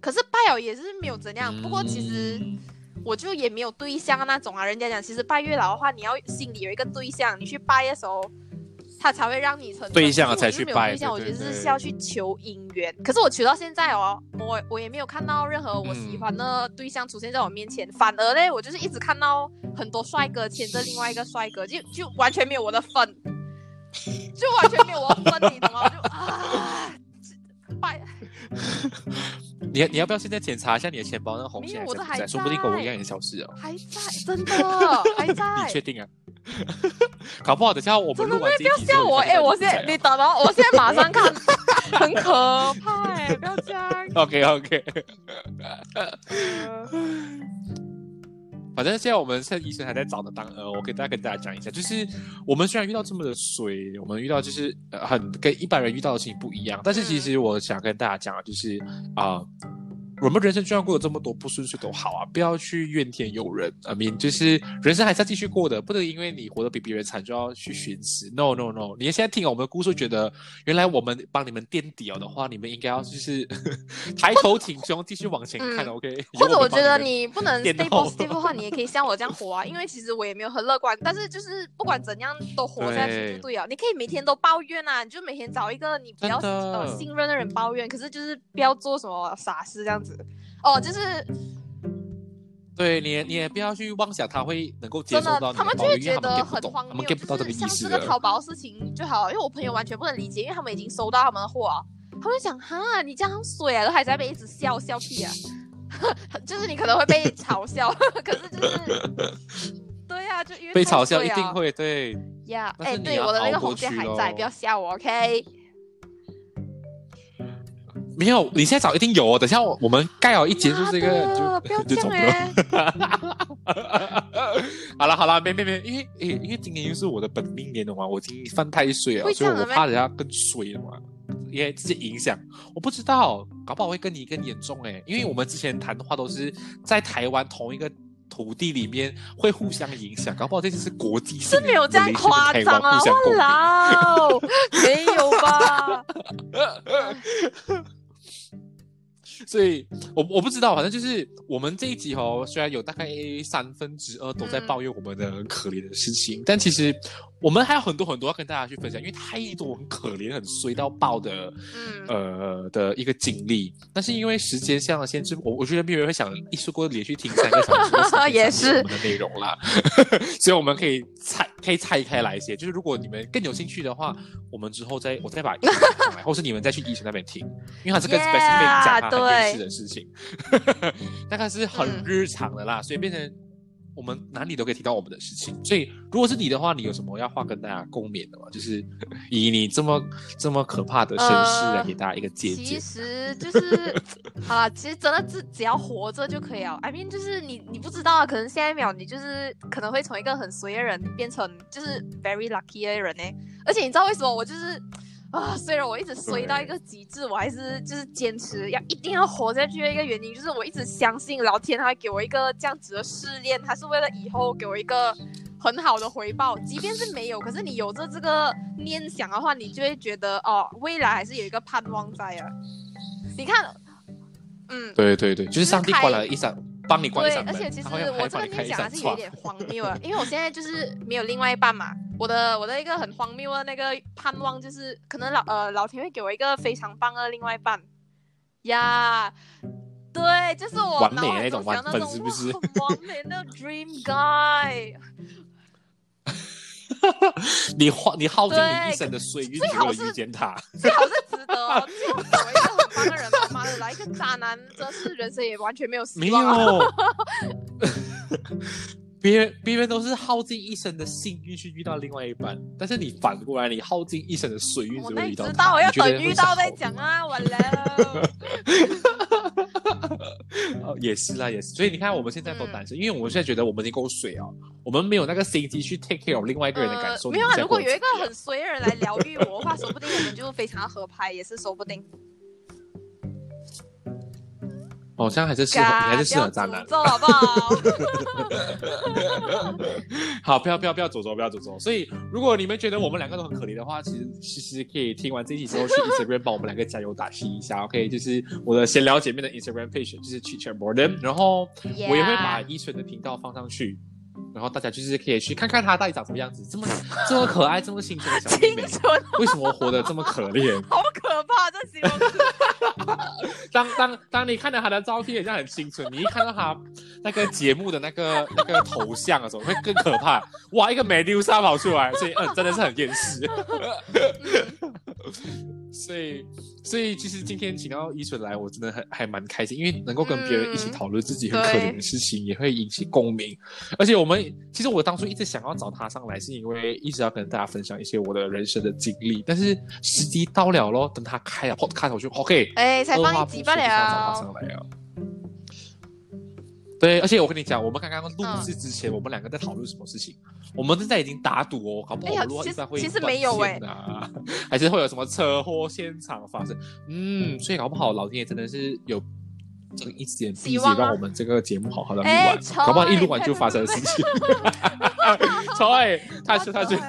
可是拜了也是没有怎样，不过其实 我就也没有对象那种啊。人家讲其实拜月老的话，你要心里有一个对象，你去拜的时候。他才会让你成对象才去拜。对象，我觉得是是要去求姻缘。可是我求到现在哦，我我也没有看到任何我喜欢的对象出现在我面前。反而嘞，我就是一直看到很多帅哥牵着另外一个帅哥，就就完全没有我的份，就完全没有我的份，你懂吗？就啊，拜。你你要不要现在检查一下你的钱包那个红线还在？说不定跟我一样也消失了。还在，真的还在。你确定啊？搞不好等下我们录完不要笑我哎！我现在你等等，我现在马上看，很可怕哎！不要这样。OK OK。反正现在我们现在医生还在找的当呃，我给大家跟大家讲一下，就是我们虽然遇到这么的水，我们遇到就是呃很跟一般人遇到的事情不一样，但是其实我想跟大家讲的就是啊。我们人生就算过得这么多不顺遂都好啊，不要去怨天尤人。I mean，就是人生还是要继续过的，不能因为你活得比别人惨就要去寻死。No No No！你现在听我们的故事，觉得原来我们帮你们垫底了的话，你们应该要就是 抬头挺胸，继续往前看。OK？或者我觉得你不能 stay positive 的话，你也可以像我这样活啊。因为其实我也没有很乐观，但是就是不管怎样都活下去就对了。你可以每天都抱怨啊，你就每天找一个你比较呃信任的人抱怨，可是就是不要做什么傻事这样子。哦，就是，对你，你也不要去妄想他会能够接受到他们就会觉得很荒谬，就是像这个淘宝事情就好，因为我朋友完全不能理解，因为他们已经收到他们的货，他们想哈，你这样水啊，都还在那边一直笑笑屁啊，就是你可能会被嘲笑，可是就是，对呀，就因为被嘲笑一定会对。呀，哎，对，我的那个红线还在，不要笑我，OK。没有，你现在找一定有哦。等下我我们盖好一结束这个就 就走了。好了 好了，别别别，因为因为今年又是我的本命年了嘛，我已经犯太岁了，所以我怕人家更衰了嘛，因为这些影响，我不知道，搞不好会跟你更严重哎。因为我们之前谈的话都是在台湾同一个土地里面会互相影响，搞不好这次是国际性，是没有这样夸张啊，我老没有吧？所以，我我不知道，反正就是我们这一集哦，虽然有大概三分之二都在抱怨我们的可怜的事情，但其实。我们还有很多很多要跟大家去分享，因为太多很可怜、很衰到爆的，嗯，呃的一个经历。但是因为时间上的限制，我我觉得没有人会想一次过连续听三个小时也是我们的内容啦。所以我们可以拆，可以拆开来一些。就是如果你们更有兴趣的话，我们之后再我再把 或是你们再去医生那边听，因为它 是跟 specific 讲他很事的事情，大概是很日常的啦，所以变成。我们哪里都可以提到我们的事情，所以如果是你的话，你有什么要话跟大家共勉的吗？就是以你这么这么可怕的身世来给大家一个借鉴。其实就是啊，其实真的只只要活着就可以了。I mean，就是你你不知道啊，可能下一秒你就是可能会从一个很随的人变成就是 very lucky 的人呢。而且你知道为什么我就是？啊，虽然我一直衰到一个极致，我还是就是坚持要一定要活下去的一个原因，就是我一直相信老天他会给我一个这样子的试炼，他是为了以后给我一个很好的回报。即便是没有，可是你有着这个念想的话，你就会觉得哦，未来还是有一个盼望在啊。你看，嗯，对对对，就是上帝关了一扇。帮你关对，而且其实我这个念想还是有点荒谬啊，因为我现在就是没有另外一半嘛。我的我的一个很荒谬的那个盼望就是，可能老呃老天会给我一个非常棒的另外一半呀。对，就是我完美那种完粉，是不是？完美的 dream guy。你花你耗尽你一生的岁月，只为了遇见他，最好是值得。最好找一个很棒的人，妈的，来一个渣男，真是人生也完全没有希望。没有。别人别人都是耗尽一生的幸运去遇到另外一半，但是你反过来，你耗尽一生的水运只会遇到知道，我要等遇到再讲啊，完了。哦，也是啦，也是。所以你看，我们现在都单身，因为我们现在觉得我们已经够水啊，我们没有那个心机去 take care of 另外一个人的感受。没有啊，如果有一个很衰的人来疗愈我的话，说不定我们就非常合拍，也是说不定。好像还是适合，还是适合渣男，好不好？好，不要不要不要走走，不要走走。所以，如果你们觉得我们两个都很可怜的话，其实其实可以听完这期之后去 Instagram 帮我们两个加油打气一下。OK，就是我的闲聊姐妹的 Instagram page，就是 Chichen Borden，然后我也会把依纯的频道放上去。然后大家就是可以去看看他到底长什么样子，这么这么可爱，这么青春的小妹妹，为什么活得这么可怜？好怕，这形容词。当当当你看到他的照片，像很青春；你一看到他那个节目的那个 那个头像的时候，会更可怕。哇，一个美妞撒跑出来，所以嗯，真的是很厌世。所以，所以其实今天请到依纯来，我真的很还蛮开心，因为能够跟别人一起讨论自己很可怜的事情，也会引起共鸣。而且我们其实我当初一直想要找他上来，是因为一直要跟大家分享一些我的人生的经历。但是时机到了咯，等他开了 podcast 我就 OK，哎，才放一集罢了。对，而且我跟你讲，我们刚刚录制之前，我们两个在讨论什么事情？我们现在已经打赌哦，搞不好录一半会其实没有哎，还是会有什么车祸现场发生？嗯，所以搞不好老天爷真的是有这个一点逼着让我们这个节目好好的录完，搞不好一录完就发生事情。超爱，他是他是。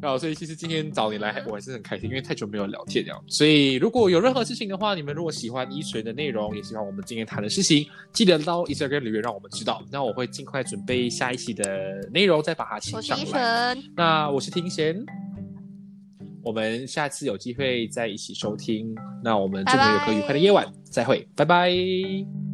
好，所以其实今天找你来，我还是很开心，因为太久没有聊天了。所以如果有任何事情的话，你们如果喜欢一锤的内容，也喜欢我们今天谈的事情，记得到 Instagram 留言让我们知道。那我会尽快准备下一期的内容，再把它请上来。那我是庭贤，我们下次有机会再一起收听。那我们祝你有个愉快的夜晚，再会，拜拜。